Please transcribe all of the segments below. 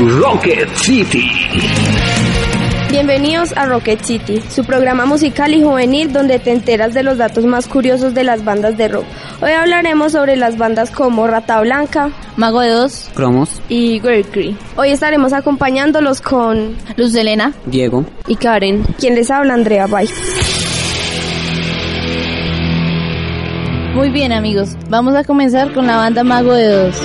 Rocket City. Bienvenidos a Rocket City, su programa musical y juvenil donde te enteras de los datos más curiosos de las bandas de rock. Hoy hablaremos sobre las bandas como Rata Blanca, Mago de Dos, Cromos, y Cree. Hoy estaremos acompañándolos con Luz Elena Diego y Karen. Quien les habla, Andrea Bay. Muy bien amigos, vamos a comenzar con la banda Mago de Dos.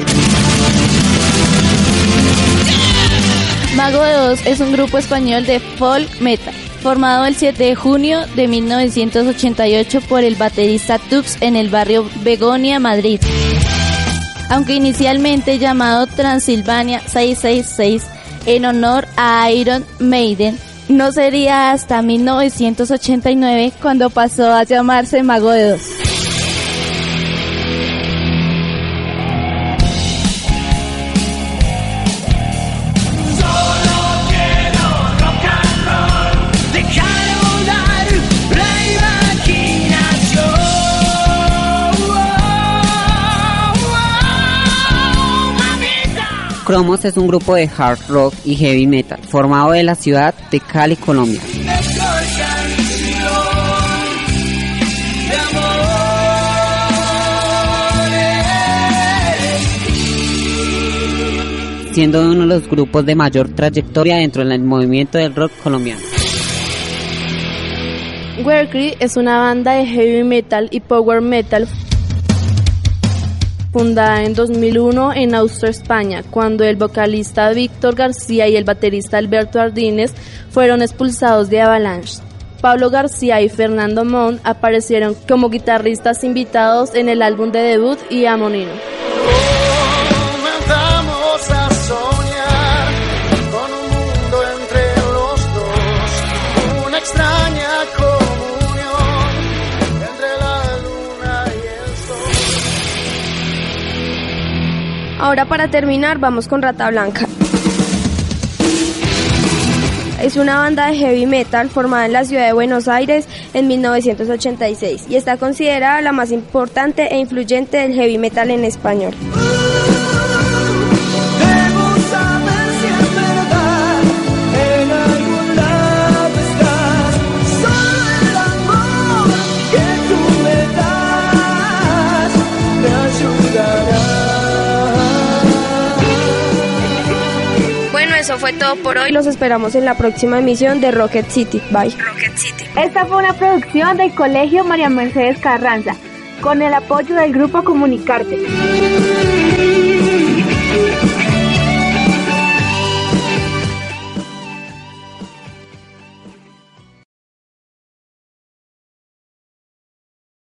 Mago de Dos es un grupo español de folk metal, formado el 7 de junio de 1988 por el baterista Tux en el barrio Begonia, Madrid. Aunque inicialmente llamado Transilvania 666 en honor a Iron Maiden, no sería hasta 1989 cuando pasó a llamarse Mago de Dos. Cromos es un grupo de hard rock y heavy metal formado de la ciudad de Cali, Colombia. siendo uno de los grupos de mayor trayectoria dentro del movimiento del rock colombiano. Werkree es una banda de heavy metal y power metal fundada en 2001 en Austria, España, cuando el vocalista Víctor García y el baterista Alberto Ardínez fueron expulsados de Avalanche. Pablo García y Fernando Montt aparecieron como guitarristas invitados en el álbum de debut y Amonino. Ahora para terminar vamos con Rata Blanca. Es una banda de heavy metal formada en la ciudad de Buenos Aires en 1986 y está considerada la más importante e influyente del heavy metal en español. eso fue todo por hoy. Los esperamos en la próxima emisión de Rocket City. Bye. Rocket City. Esta fue una producción del Colegio María Mercedes Carranza, con el apoyo del Grupo Comunicarte.